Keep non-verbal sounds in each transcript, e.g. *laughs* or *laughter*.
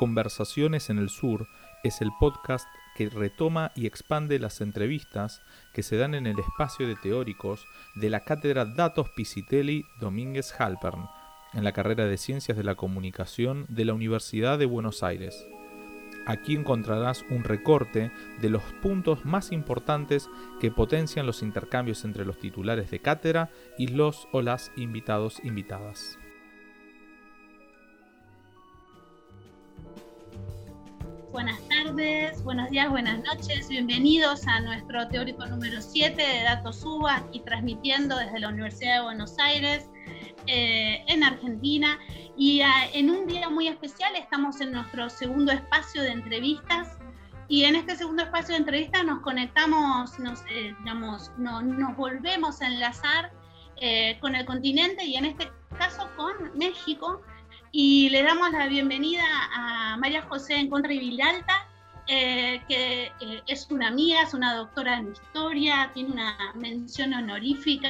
Conversaciones en el Sur es el podcast que retoma y expande las entrevistas que se dan en el espacio de teóricos de la cátedra Datos Pisitelli Domínguez Halpern en la carrera de Ciencias de la Comunicación de la Universidad de Buenos Aires. Aquí encontrarás un recorte de los puntos más importantes que potencian los intercambios entre los titulares de cátedra y los o las invitados invitadas. Buenas tardes, buenos días, buenas noches. Bienvenidos a nuestro teórico número 7 de Datos UBA, y transmitiendo desde la Universidad de Buenos Aires, eh, en Argentina. Y ah, en un día muy especial estamos en nuestro segundo espacio de entrevistas. Y en este segundo espacio de entrevistas nos conectamos, nos, eh, nos volvemos a enlazar eh, con el continente y en este caso con México y le damos la bienvenida a María José en Contra y Vilalta, eh, que eh, es una amiga, es una doctora en historia, tiene una mención honorífica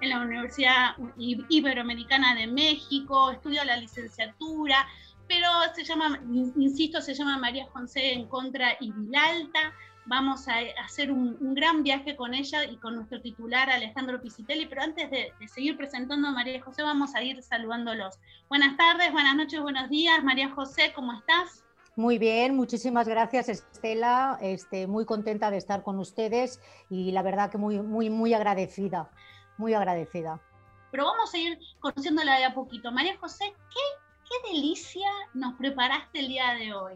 en la Universidad Iberoamericana de México, estudia la licenciatura, pero se llama, insisto, se llama María José en Contra y Vilalta vamos a hacer un, gran viaje con ella y con nuestro titular Alejandro Pisitelli, pero antes de, seguir presentando a María José, vamos a ir saludándolos. Buenas tardes, buenas noches, buenos días. María José, ¿cómo estás? Muy bien, muchísimas gracias Estela, este, muy contenta de estar con ustedes y la verdad que muy, muy, muy agradecida, muy agradecida. Pero vamos a ir conociéndola de a poquito. María José, ¿qué, qué delicia nos preparaste el día de hoy?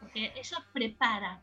Porque ella prepara,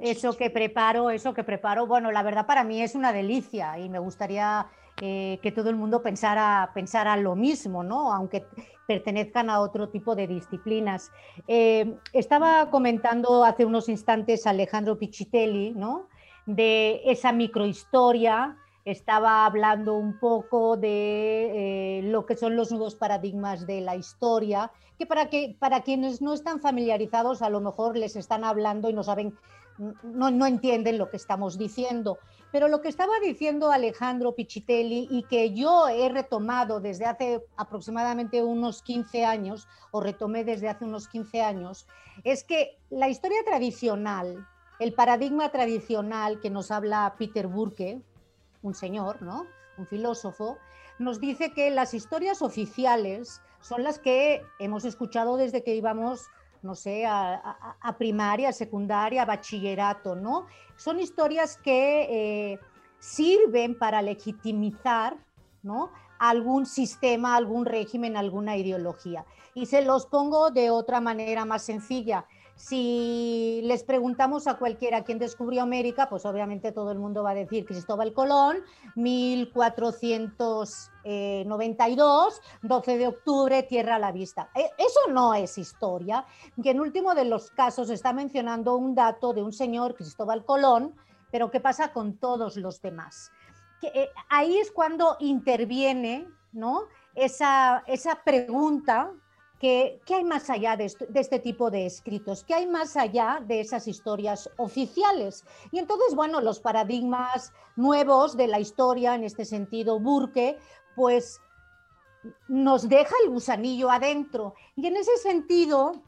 eso que preparo, eso que preparo, bueno, la verdad para mí es una delicia y me gustaría eh, que todo el mundo pensara, pensara lo mismo, ¿no? Aunque pertenezcan a otro tipo de disciplinas. Eh, estaba comentando hace unos instantes Alejandro Pichitelli, ¿no? De esa microhistoria, estaba hablando un poco de eh, lo que son los nuevos paradigmas de la historia, que para, que para quienes no están familiarizados a lo mejor les están hablando y no saben no, entienden lo que estamos diciendo. Pero lo que estaba diciendo Alejandro Pichitelli y que yo he retomado desde hace aproximadamente unos 15 años, o retomé desde hace unos 15 años, es que la historia tradicional, el paradigma tradicional que nos habla Peter Burke, un señor, ¿no? un filósofo, nos dice que las historias oficiales son las que hemos escuchado desde que íbamos no sé, a, primaria, secundaria, bachillerato, ¿no? Son historias que eh, sirven para legitimizar, ¿no? algún sistema, algún régimen, alguna ideología. Y se los pongo de otra manera más sencilla. Si les preguntamos a cualquiera quién descubrió América, pues obviamente todo el mundo va a decir Cristóbal Colón, 1492, 12 de octubre, tierra a la vista. E, eso no es historia, que en último de los casos está mencionando un dato de un señor, Cristóbal Colón, pero ¿qué pasa con todos los demás? Eh, ahí es cuando interviene ¿no? esa, esa pregunta ¿Qué, hay más allá de, este tipo de escritos? ¿Qué hay más allá de esas historias oficiales? Y entonces, bueno, los paradigmas nuevos de la historia, en este sentido, Burke, pues nos deja el gusanillo adentro. Y en ese sentido,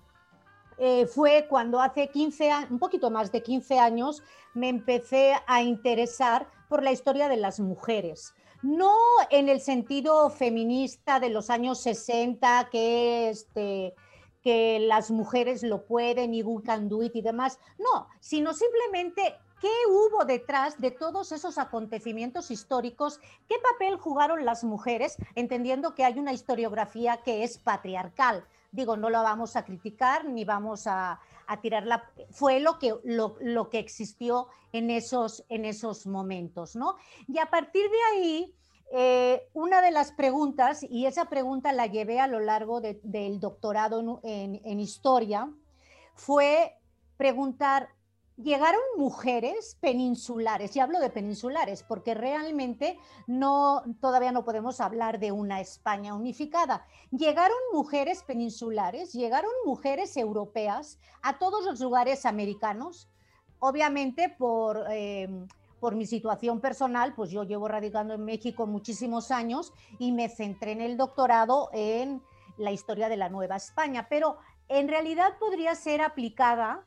eh, fue cuando hace 15 un poquito más de 15 años, me empecé a interesar por la historia de las mujeres no en el sentido feminista de los años 60, que, este, que las mujeres lo pueden y we can do it y demás, no, sino simplemente qué hubo detrás de todos esos acontecimientos históricos, qué papel jugaron las mujeres, entendiendo que hay una historiografía que es patriarcal. Digo, no la vamos a criticar ni vamos a, a tirarla. Fue lo que, lo, lo que existió en esos, en esos momentos, ¿no? Y a partir de ahí, eh, una de las preguntas, y esa pregunta la llevé a lo largo del doctorado en, en, historia, fue preguntar, ¿llegaron mujeres peninsulares? Y hablo de peninsulares porque realmente no, todavía no podemos hablar de una España unificada. ¿Llegaron mujeres peninsulares? ¿Llegaron mujeres europeas a todos los lugares americanos? Obviamente por... Eh, por mi situación personal, pues yo llevo radicando en México muchísimos años y me centré en el doctorado en la historia de la Nueva España. Pero en realidad podría ser aplicada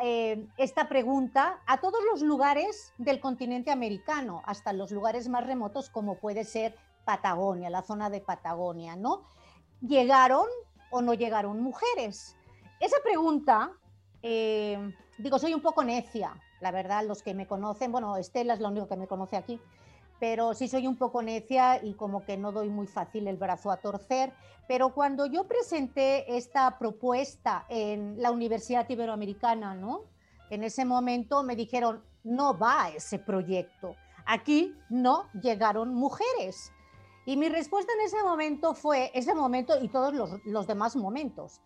eh, esta pregunta a todos los lugares del continente americano, hasta los lugares más remotos como puede ser Patagonia, la zona de Patagonia, ¿no? ¿Llegaron o no llegaron mujeres? Esa pregunta, eh, digo, soy un poco necia, la verdad, los que me conocen, bueno, Estela es la única que me conoce aquí, pero sí soy un poco necia y como que no doy muy fácil el brazo a torcer. Pero cuando yo presenté esta propuesta en la Universidad Iberoamericana, ¿no? En ese momento me dijeron, no va ese proyecto. Aquí no llegaron mujeres. Y mi respuesta en ese momento fue, ese momento y todos los, demás momentos,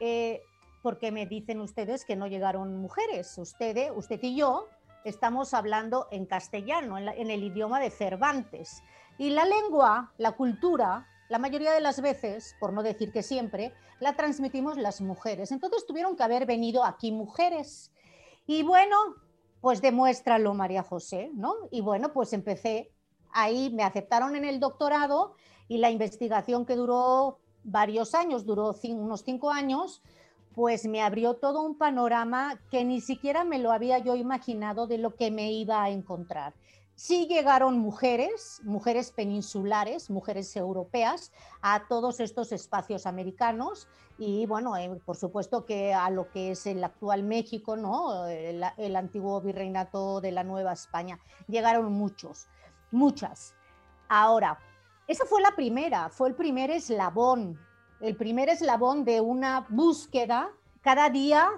eh, porque me dicen ustedes que no llegaron mujeres. Ustedes, usted y yo estamos hablando en castellano, en, el idioma de Cervantes. Y la lengua, la cultura, la mayoría de las veces, por no decir que siempre, la transmitimos las mujeres. Entonces tuvieron que haber venido aquí mujeres. Y bueno, pues demuéstralo, María José, ¿no? Y bueno, pues empecé ahí, me aceptaron en el doctorado y la investigación que duró varios años, duró unos cinco años, pues me abrió todo un panorama que ni siquiera me lo había yo imaginado de lo que me iba a encontrar. Sí llegaron mujeres, mujeres peninsulares, mujeres europeas, a todos estos espacios americanos y bueno, eh, por supuesto que a lo que es el actual México, ¿no? El, el antiguo virreinato de la Nueva España. Llegaron muchos, muchas. Ahora, esa fue la primera, fue el primer eslabón el primer eslabón de una búsqueda. Cada día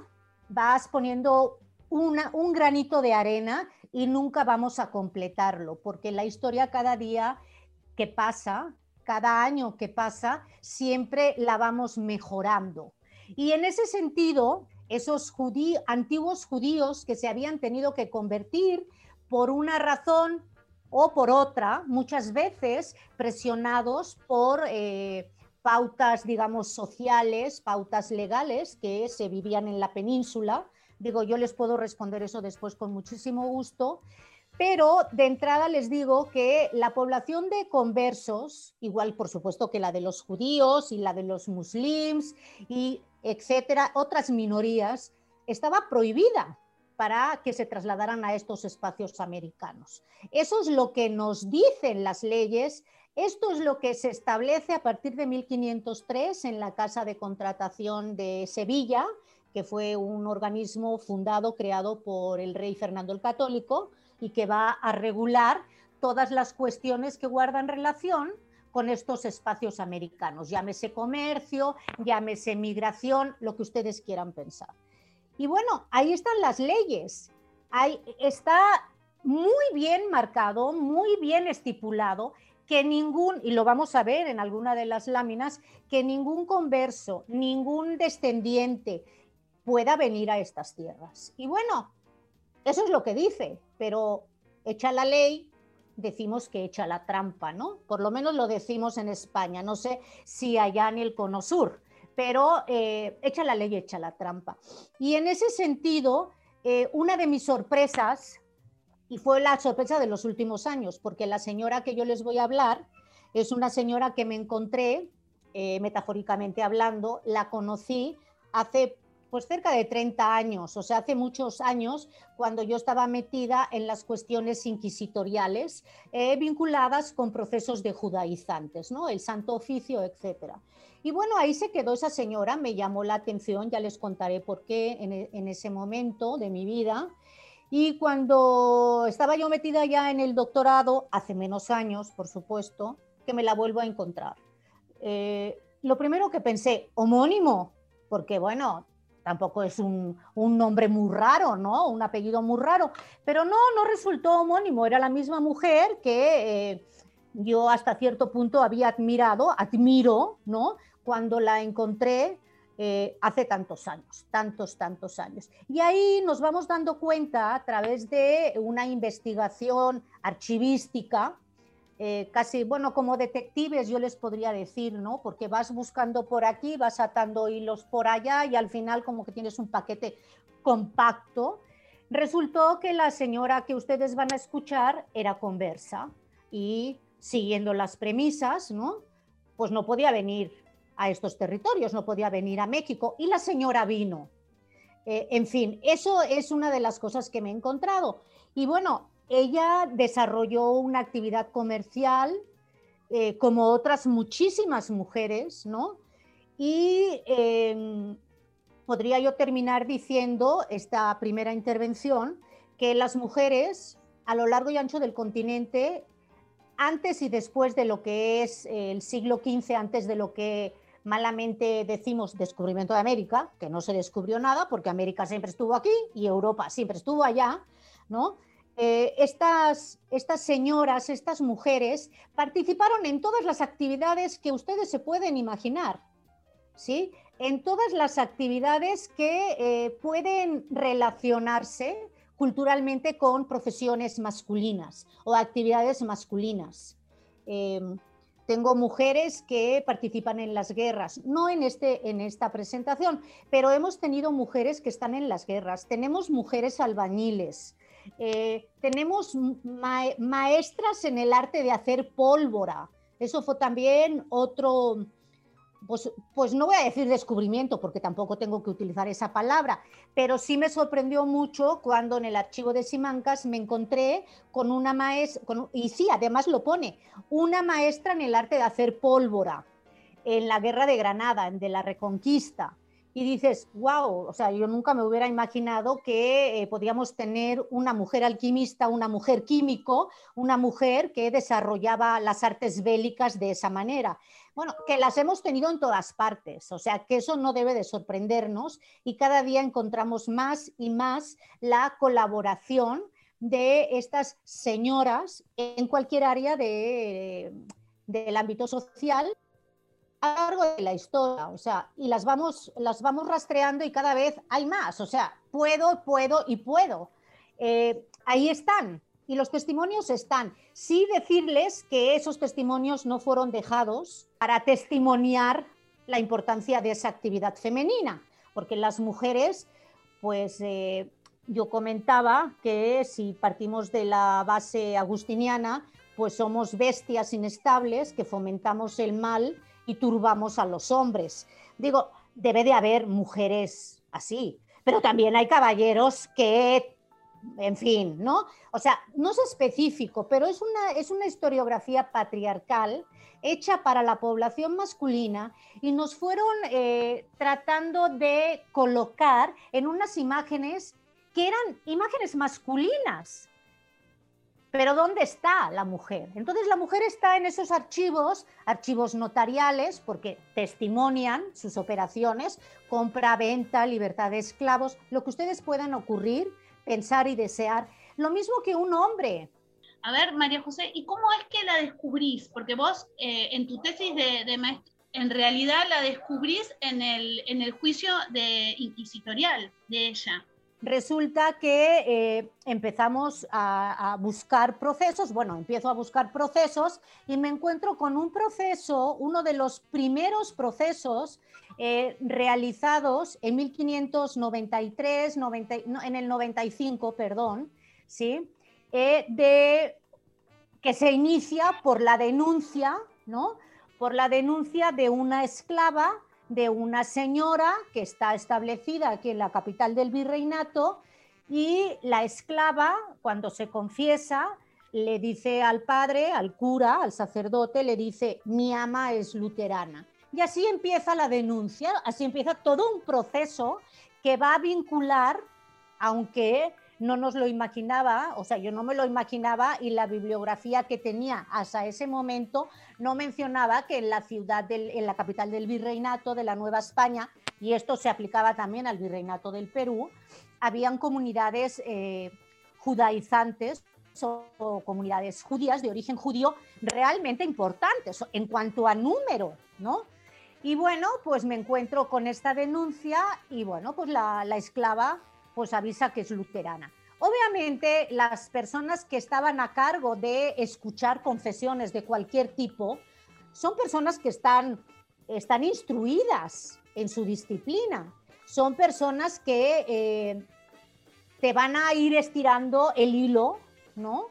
vas poniendo un granito de arena y nunca vamos a completarlo, porque la historia cada día que pasa, cada año que pasa, siempre la vamos mejorando. Y en ese sentido, esos antiguos judíos que se habían tenido que convertir por una razón o por otra, muchas veces presionados por eh, pautas, digamos, sociales, pautas legales que se vivían en la península. Digo, yo les puedo responder eso después con muchísimo gusto, pero de entrada les digo que la población de conversos, igual por supuesto que la de los judíos y la de los muslims y etcétera, otras minorías, estaba prohibida para que se trasladaran a estos espacios americanos. Eso es lo que nos dicen las leyes esto es lo que se establece a partir de 1503 en la Casa de Contratación de Sevilla, que fue un organismo fundado, creado por el rey Fernando el Católico y que va a regular todas las cuestiones que guardan relación con estos espacios americanos, llámese comercio, llámese migración, lo que ustedes quieran pensar. Y bueno, ahí están las leyes. Ahí está muy bien marcado, muy bien estipulado que ningún, y lo vamos a ver en alguna de las láminas, que ningún converso, ningún descendiente pueda venir a estas tierras. Y bueno, eso es lo que dice, pero echa la ley, decimos que echa la trampa, ¿no? Por lo menos lo decimos en España, no sé si allá en el Cono Sur, pero eh, echa la ley, echa la trampa. Y en ese sentido, eh, una de mis sorpresas y fue la sorpresa de los últimos años, porque la señora que yo les voy a hablar es una señora que me encontré, eh, metafóricamente hablando, la conocí hace pues cerca de 30 años, o sea, hace muchos años, cuando yo estaba metida en las cuestiones inquisitoriales eh, vinculadas con procesos de judaizantes, ¿no? El Santo Oficio, etcétera. Y bueno, ahí se quedó esa señora, me llamó la atención, ya les contaré por qué en, e, en ese momento de mi vida. Y cuando estaba yo metida ya en el doctorado, hace menos años, por supuesto, que me la vuelvo a encontrar. Eh, lo primero que pensé, homónimo, porque bueno, tampoco es un, nombre muy raro, ¿no? Un apellido muy raro, pero no, no resultó homónimo, era la misma mujer que eh, yo hasta cierto punto había admirado, admiro, ¿no? Cuando la encontré eh, hace tantos años, tantos, tantos años. Y ahí nos vamos dando cuenta a través de una investigación archivística, eh, casi, bueno, como detectives yo les podría decir, ¿no? Porque vas buscando por aquí, vas atando hilos por allá y al final como que tienes un paquete compacto. Resultó que la señora que ustedes van a escuchar era conversa y siguiendo las premisas, ¿no? Pues no podía venir a estos territorios, no podía venir a México y la señora vino. Eh, en fin, eso es una de las cosas que me he encontrado. Y bueno, ella desarrolló una actividad comercial eh, como otras muchísimas mujeres, ¿no? Y em, podría yo terminar diciendo esta primera intervención que las mujeres a lo largo y ancho del continente, antes y después de lo que es el siglo XV, antes de lo que malamente decimos descubrimiento de América, que no se descubrió nada porque América siempre estuvo aquí y Europa siempre estuvo allá, ¿no? Eh, estas, señoras, estas mujeres participaron en todas las actividades que ustedes se pueden imaginar, ¿sí? En todas las actividades que eh, pueden relacionarse culturalmente con profesiones masculinas o actividades masculinas. Em, tengo mujeres que participan en las guerras, no en, este, en esta presentación, pero hemos tenido mujeres que están en las guerras. Tenemos mujeres albañiles, eh, tenemos maestras en el arte de hacer pólvora. Eso fue también otro, pues, pues, no voy a decir descubrimiento porque tampoco tengo que utilizar esa palabra, pero sí me sorprendió mucho cuando en el archivo de Simancas me encontré con una maestra, y sí, además lo pone, una maestra en el arte de hacer pólvora en la guerra de Granada, de la Reconquista y dices, wow, o sea, yo nunca me hubiera imaginado que eh, podíamos tener una mujer alquimista, una mujer químico, una mujer que desarrollaba las artes bélicas de esa manera. Bueno, que las hemos tenido en todas partes, o sea, que eso no debe de sorprendernos y cada día encontramos más y más la colaboración de estas señoras en cualquier área de, del ámbito social a largo de la historia, o sea, y las vamos, las vamos rastreando y cada vez hay más, o sea, puedo, puedo y puedo. Eh, ahí están, y los testimonios están. Sí decirles que esos testimonios no fueron dejados para testimoniar la importancia de esa actividad femenina, porque las mujeres, pues eh, yo comentaba que si partimos de la base agustiniana, pues somos bestias inestables que fomentamos el mal y turbamos a los hombres. Digo, debe de haber mujeres así, pero también hay caballeros que, en fin, ¿no? O sea, no es específico, pero es una, es una historiografía patriarcal hecha para la población masculina y nos fueron eh, tratando de colocar en unas imágenes que eran imágenes masculinas, pero ¿dónde está la mujer? Entonces la mujer está en esos archivos, archivos notariales, porque testimonian sus operaciones, compra, venta, libertad de esclavos, lo que ustedes puedan ocurrir, pensar y desear. Lo mismo que un hombre. A ver, María José, ¿y cómo es que la descubrís? Porque vos eh, en tu tesis de, de maestro, en realidad la descubrís en el, juicio inquisitorial de ella resulta que eh, empezamos a, buscar procesos, bueno, empiezo a buscar procesos y me encuentro con un proceso, uno de los primeros procesos eh, realizados en 1593, en el 95, perdón, ¿sí? Eh, de, que se inicia por la denuncia, ¿no? Por la denuncia de una esclava de una señora que está establecida aquí en la capital del virreinato y la esclava, cuando se confiesa, le dice al padre, al cura, al sacerdote, le dice, mi ama es luterana. Y así empieza la denuncia, así empieza todo un proceso que va a vincular, aunque no nos lo imaginaba, o sea, yo no me lo imaginaba y la bibliografía que tenía hasta ese momento no mencionaba que en la ciudad, en la capital del virreinato de la Nueva España, y esto se aplicaba también al virreinato del Perú, habían comunidades eh, judaizantes o comunidades judías de origen judío realmente importantes en cuanto a número, ¿no? Y bueno, pues me encuentro con esta denuncia y bueno, pues la esclava pues avisa que es luterana. Obviamente las personas que estaban a cargo de escuchar confesiones de cualquier tipo son personas que están, están instruidas en su disciplina, son personas que eh, te van a ir estirando el hilo, ¿no?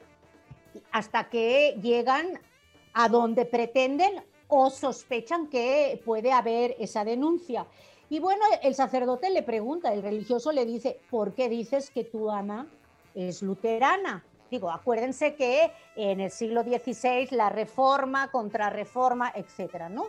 Hasta que llegan a donde pretenden o sospechan que puede haber esa denuncia. Y bueno, el sacerdote le pregunta, el religioso le dice, ¿por qué dices que tu ama es luterana? Digo, acuérdense que en el siglo XVI la reforma, contrarreforma, etcétera, ¿no?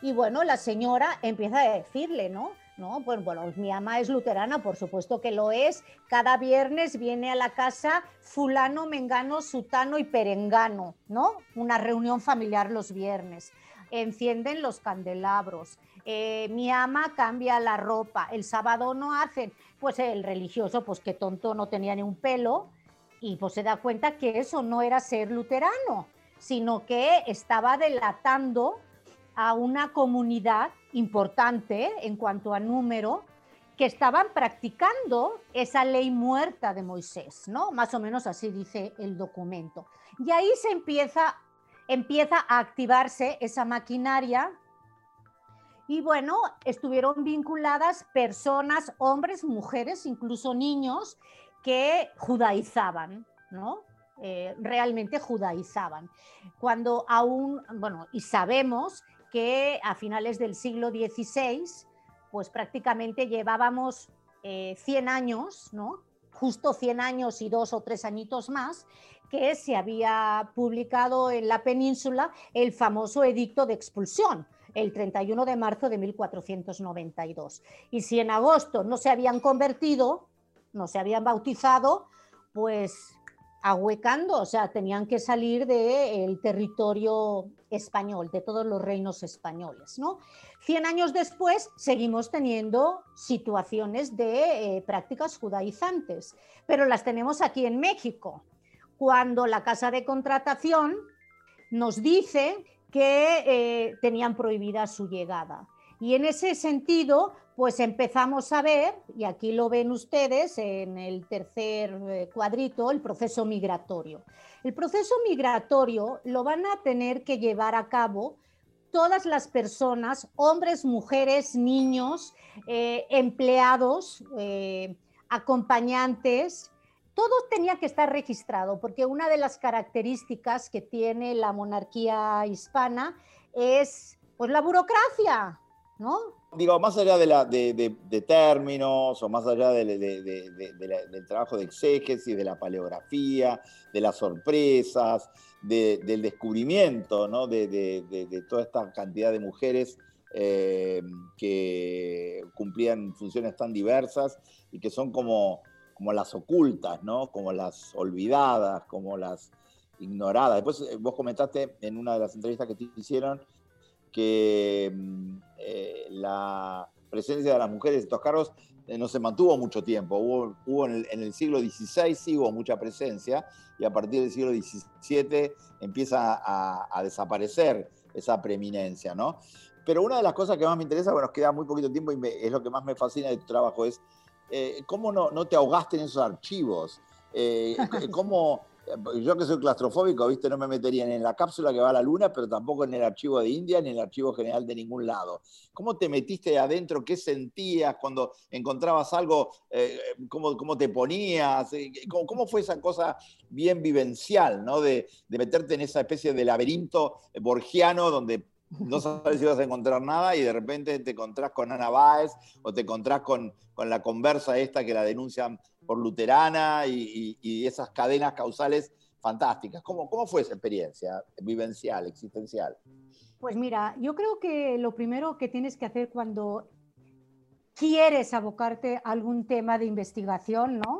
Y bueno, la señora empieza a decirle, ¿no? No, pues bueno, mi ama es luterana, por supuesto que lo es. Cada viernes viene a la casa fulano, mengano, sutano y perengano, ¿no? Una reunión familiar los viernes. Encienden los candelabros. Eh, mi ama cambia la ropa. El sábado no hacen. Pues el religioso, pues que tonto, no tenía ni un pelo y pues se da cuenta que eso no era ser luterano, sino que estaba delatando a una comunidad importante en cuanto a número que estaban practicando esa ley muerta de Moisés, ¿no? Más o menos así dice el documento. Y ahí se empieza, empieza a activarse esa maquinaria y bueno, estuvieron vinculadas personas, hombres, mujeres, incluso niños, que judaizaban, ¿no? Eh, realmente judaizaban. Cuando aún, bueno, y sabemos que a finales del siglo XVI, pues prácticamente llevábamos 100 eh, años, ¿no? Justo 100 años y dos o tres añitos más, que se había publicado en la península el famoso edicto de expulsión, el 31 de marzo de 1492. Y si en agosto no se habían convertido, no se habían bautizado, pues ahuecando, o sea, tenían que salir del territorio español, de todos los reinos españoles. ¿no? Cien años después seguimos teniendo situaciones de eh, prácticas judaizantes, pero las tenemos aquí en México, cuando la casa de contratación nos dice que eh, tenían prohibida su llegada. Y en ese sentido, pues empezamos a ver, y aquí lo ven ustedes en el tercer eh, cuadrito, el proceso migratorio. El proceso migratorio lo van a tener que llevar a cabo todas las personas, hombres, mujeres, niños, eh, empleados, acompañantes, todo tenía que estar registrado, porque una de las características que tiene la monarquía hispana es pues la burocracia, ¿no? Digo, más allá de, términos o más allá del trabajo de exégesis, de la paleografía, de las sorpresas, del descubrimiento de, toda esta cantidad de mujeres eh, que cumplían funciones tan diversas y que son como, como las ocultas, ¿no? como las olvidadas, como las ignoradas. Después eh, vos comentaste en una de las entrevistas que te hicieron que mm, eh, la presencia de las mujeres en estos cargos eh, no se mantuvo mucho tiempo. Hubo, en, el, siglo XVI sí hubo mucha presencia y a partir del siglo XVII empieza a, desaparecer esa preeminencia, ¿no? Pero una de las cosas que más me interesa, bueno, nos queda muy poquito tiempo y es lo que más me fascina de tu trabajo, es eh, cómo no, no, te ahogaste en esos archivos, *laughs* cómo yo que soy claustrofóbico, ¿viste? No me metería ni en la cápsula que va a la luna, pero tampoco en el archivo de India ni en el archivo general de ningún lado. ¿Cómo te metiste adentro? ¿Qué sentías cuando encontrabas algo? Eh, ¿cómo, te ponías? Eh, ¿Cómo, fue esa cosa bien vivencial, ¿no? De, meterte en esa especie de laberinto borgiano donde no sabes si vas a encontrar nada y de repente te encontrás con Ana Báez o te encontrás con, con la conversa esta que la denuncian por luterana y, esas cadenas causales fantásticas. ¿Cómo, ¿Cómo fue esa experiencia vivencial, existencial? Pues mira, yo creo que lo primero que tienes que hacer cuando quieres abocarte a algún tema de investigación, ¿no?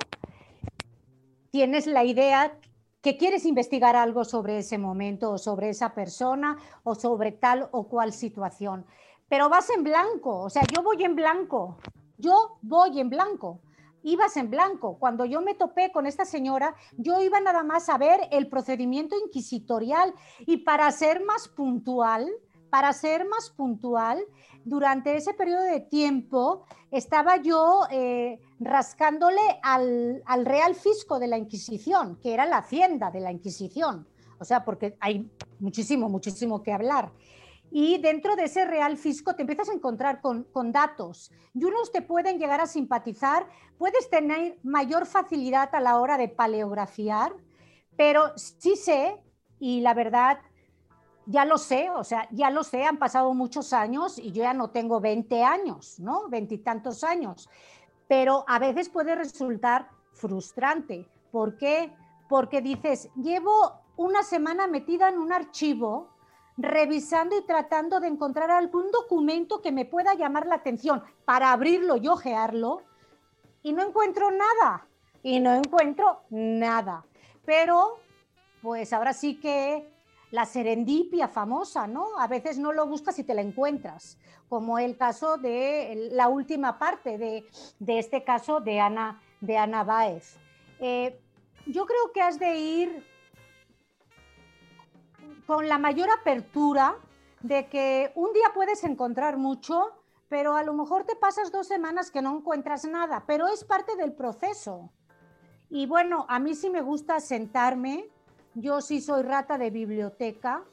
Tienes la idea que quieres investigar algo sobre ese momento o sobre esa persona o sobre tal o cual situación, pero vas en blanco, o sea, yo voy en blanco, yo voy en blanco ibas en blanco. Cuando yo me topé con esta señora, yo iba nada más a ver el procedimiento inquisitorial y para ser más puntual, para ser más puntual, durante ese periodo de tiempo estaba yo eh, rascándole al, al Real Fisco de la Inquisición, que era la hacienda de la Inquisición. O sea, porque hay muchísimo, muchísimo que hablar. Y dentro de ese real fisco te empiezas a encontrar con, datos. Y unos te pueden llegar a simpatizar, puedes tener mayor facilidad a la hora de paleografiar, pero sí sé, y la verdad ya lo sé, o sea, ya lo sé, han pasado muchos años y yo ya no tengo 20 años, ¿no? Veintitantos años. Pero a veces puede resultar frustrante. ¿Por qué? Porque dices, llevo una semana metida en un archivo revisando y tratando de encontrar algún documento que me pueda llamar la atención para abrirlo y ojearlo y no encuentro nada, y no encuentro nada. Pero, pues ahora sí que la serendipia famosa, ¿no? A veces no lo buscas y te la encuentras, como el caso de la última parte de, este caso de Ana, de Ana Baez. Eh, yo creo que has de ir con la mayor apertura de que un día puedes encontrar mucho, pero a lo mejor te pasas dos semanas que no encuentras nada, pero es parte del proceso. Y bueno, a mí sí me gusta sentarme, yo sí soy rata de biblioteca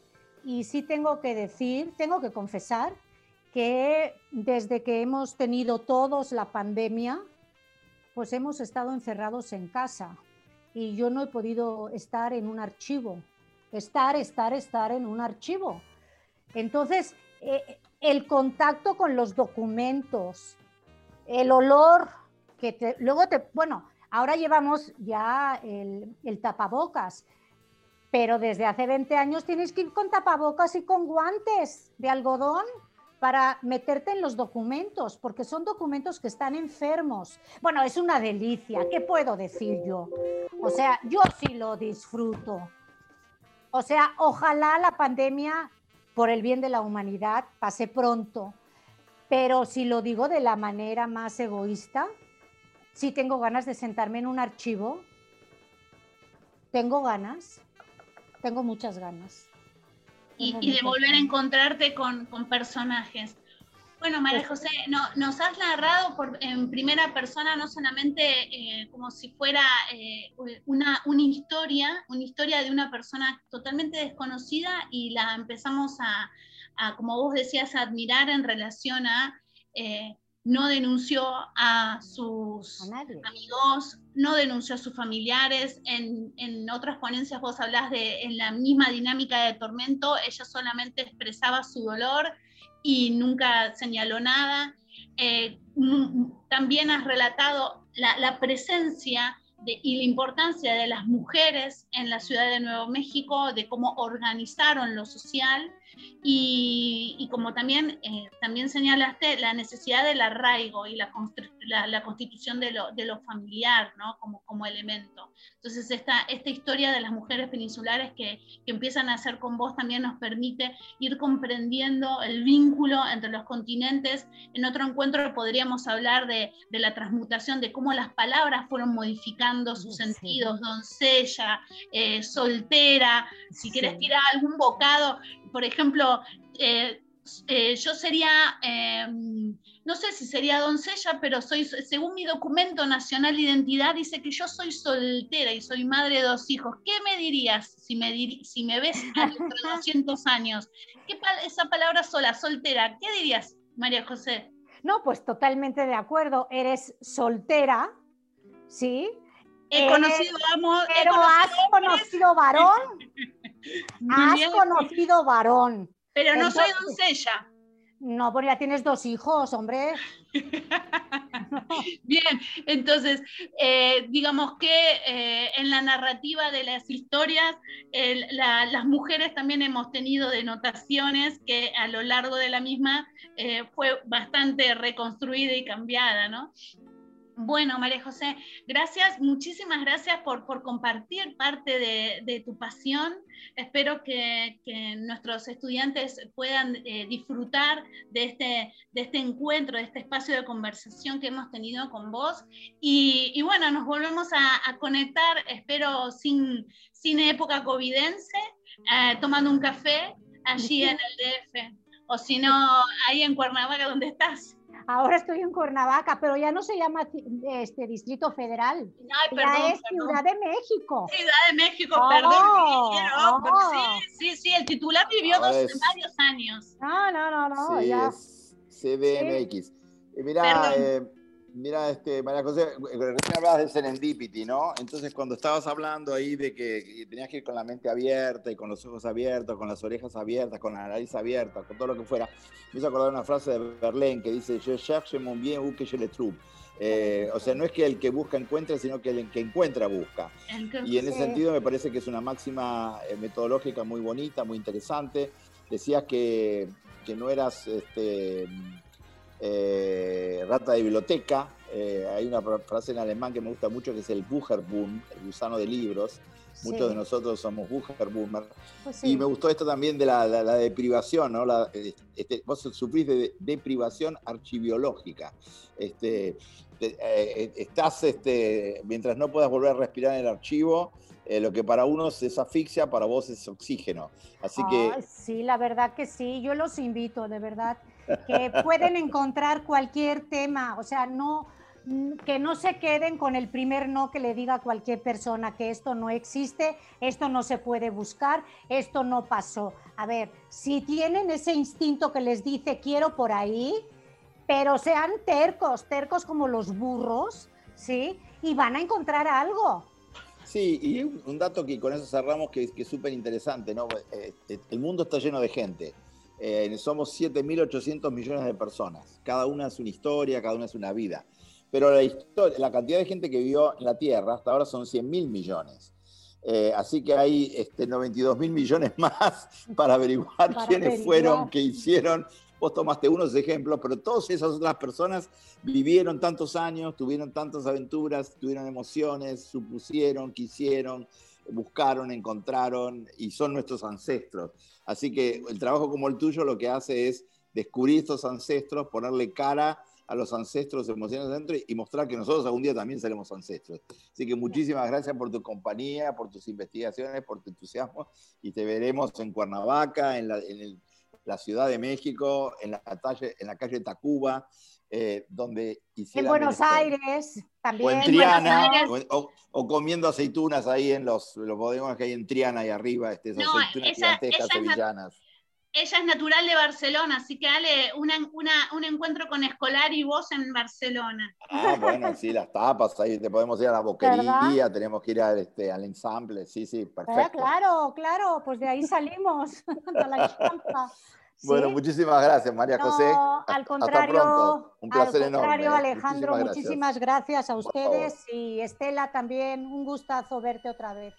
y sí tengo que decir, tengo que confesar que desde que hemos tenido todos la pandemia, pues hemos estado encerrados en casa y yo no he podido estar en un archivo estar, estar, estar en un archivo. Entonces, eh, el contacto con los documentos, el olor que luego te, bueno, ahora llevamos ya el tapabocas, pero desde hace 20 años tienes que ir con tapabocas y con guantes de algodón para meterte en los documentos, porque son documentos que están enfermos. Bueno, es una delicia, ¿qué puedo decir yo? O sea, yo sí lo disfruto. O sea, ojalá la pandemia, por el bien de la humanidad, pase pronto. Pero si lo digo de la manera más egoísta, sí tengo ganas de sentarme en un archivo. Tengo ganas, tengo muchas ganas. y, de volver a encontrarte con, con personajes. Bueno, María José, no, nos has narrado por, en primera persona no solamente eh, como si fuera eh, una, una, historia, una historia de una persona totalmente desconocida y la empezamos a, como vos decías, a admirar en relación a eh, no denunció a sus amigos, no denunció a sus familiares. En, en, otras ponencias vos hablás de en la misma dinámica de tormento, ella solamente expresaba su dolor y nunca señaló nada. Eh, también has relatado la, presencia y la importancia de las mujeres en la ciudad de Nuevo México, de cómo organizaron lo social y, como también, eh, también señalaste la necesidad del arraigo y la, la, constitución de lo, de lo, familiar ¿no? como, como elemento. Entonces esta, esta historia de las mujeres peninsulares que, que empiezan a hacer con vos también nos permite ir comprendiendo el vínculo entre los continentes. En otro encuentro podríamos hablar de, de la transmutación, de cómo las palabras fueron modificando sus sentidos, doncella, eh, soltera, si quieres tirar algún bocado, por ejemplo, eh, eh, yo sería, em, no sé si sería doncella, pero soy, según mi documento nacional de identidad, dice que yo soy soltera y soy madre de dos hijos. ¿Qué me dirías si me, si me ves a los 200 años? ¿Qué esa palabra sola, soltera, ¿qué dirías, María José? No, pues totalmente de acuerdo. Eres soltera, ¿sí? He conocido, amor. Pero has conocido varón. *laughs* Has conocido varón. Pero no soy doncella. No, porque ya tienes dos hijos, hombre. *laughs* Bien, entonces, eh, digamos que eh, en la narrativa de las historias, las mujeres también hemos tenido denotaciones que a lo largo de la misma eh, fue bastante reconstruida y cambiada, ¿no? Bueno, María José, gracias, muchísimas gracias por, compartir parte de, tu pasión. Espero que, nuestros estudiantes puedan eh, disfrutar de este, de este encuentro, de este espacio de conversación que hemos tenido con vos. Y, bueno, nos volvemos a, conectar, espero sin, sin época covidense, eh, tomando un café allí en el DF, o si no, ahí en Cuernavaca, donde estás. Ahora estoy en Cuernavaca, pero ya no se llama este Distrito Federal. ya es Ciudad de México. Ciudad de México, oh, perdón. Oh. Sí, sí, el titular vivió dos, varios años. No, no, no, no. Sí, es CDMX. Mira, eh, Mira, este, María José, recién hablabas de serendipity, ¿no? Entonces, cuando estabas hablando ahí de que tenías que ir con la mente abierta y con los ojos abiertos, con las orejas abiertas, con la nariz abierta, con todo lo que fuera, me hizo acordar una frase de Berlín que dice, Je cherche mon bien ou que je le trouve. Eh, o sea, no es que el que busca encuentre, sino que el que encuentra busca. Y en ese sentido me parece que es una máxima eh, metodológica muy bonita, muy interesante. Decías que, que no eras este, eh, rata de biblioteca. Eh, hay una frase en alemán que me gusta mucho que es el Bucherboom, el gusano de libros. Muchos de nosotros somos Bucherboomer. Pues y me gustó esto también de la, deprivación, ¿no? Este, vos sufrís de deprivación archiviológica. Este, eh, estás, este, mientras no puedas volver a respirar en el archivo, lo que para unos es asfixia, para vos es oxígeno. Así que... Sí, la verdad que sí, yo los invito, de verdad que pueden encontrar cualquier tema, o sea, no que no se queden con el primer no que le diga a cualquier persona que esto no existe, esto no se puede buscar, esto no pasó. A ver, si tienen ese instinto que les dice quiero por ahí, pero sean tercos, tercos como los burros, ¿sí? Y van a encontrar algo. Sí, y un dato que con eso cerramos que, que es súper interesante, ¿no? Eh, eh, el mundo está lleno de gente eh, somos 7.800 millones de personas. Cada una es una historia, cada una es una vida. Pero la, la cantidad de gente que vivió en la Tierra hasta ahora son 100.000 millones. Eh, así que hay este, 92 mil millones *laughs* más para averiguar quiénes fueron, qué hicieron. Vos tomaste unos ejemplos, pero todas esas otras personas vivieron tantos años, tuvieron tantas aventuras, tuvieron emociones, supusieron, quisieron, buscaron, encontraron y son nuestros ancestros. Así que el trabajo como el tuyo lo que hace es descubrir estos ancestros, ponerle cara a los ancestros emocionales dentro y mostrar que nosotros algún día también seremos ancestros. Así que muchísimas gracias por tu compañía, por tus investigaciones, por tu entusiasmo y te veremos en Cuernavaca, en la, Ciudad de México, en la, en la calle Tacuba, eh, donde En Buenos Aires, también. O en Triana, o, comiendo aceitunas ahí en los, los bodegones que hay en Triana y arriba, este, esas aceitunas gigantescas sevillanas. ella es natural de Barcelona, así que dale una, un encuentro con Escolar y vos en Barcelona. Ah, bueno, sí, las tapas, ahí te podemos ir a la boquería, tenemos que ir a, este, al ensamble, sí, sí, ah, perfecto. claro, claro, pues de ahí salimos, *laughs* de la champa. Bueno, muchísimas gracias, María José. al contrario, Un placer al contrario, enorme. ¿eh? Alejandro, muchísimas gracias. a ustedes y Estela también, un gustazo verte otra vez.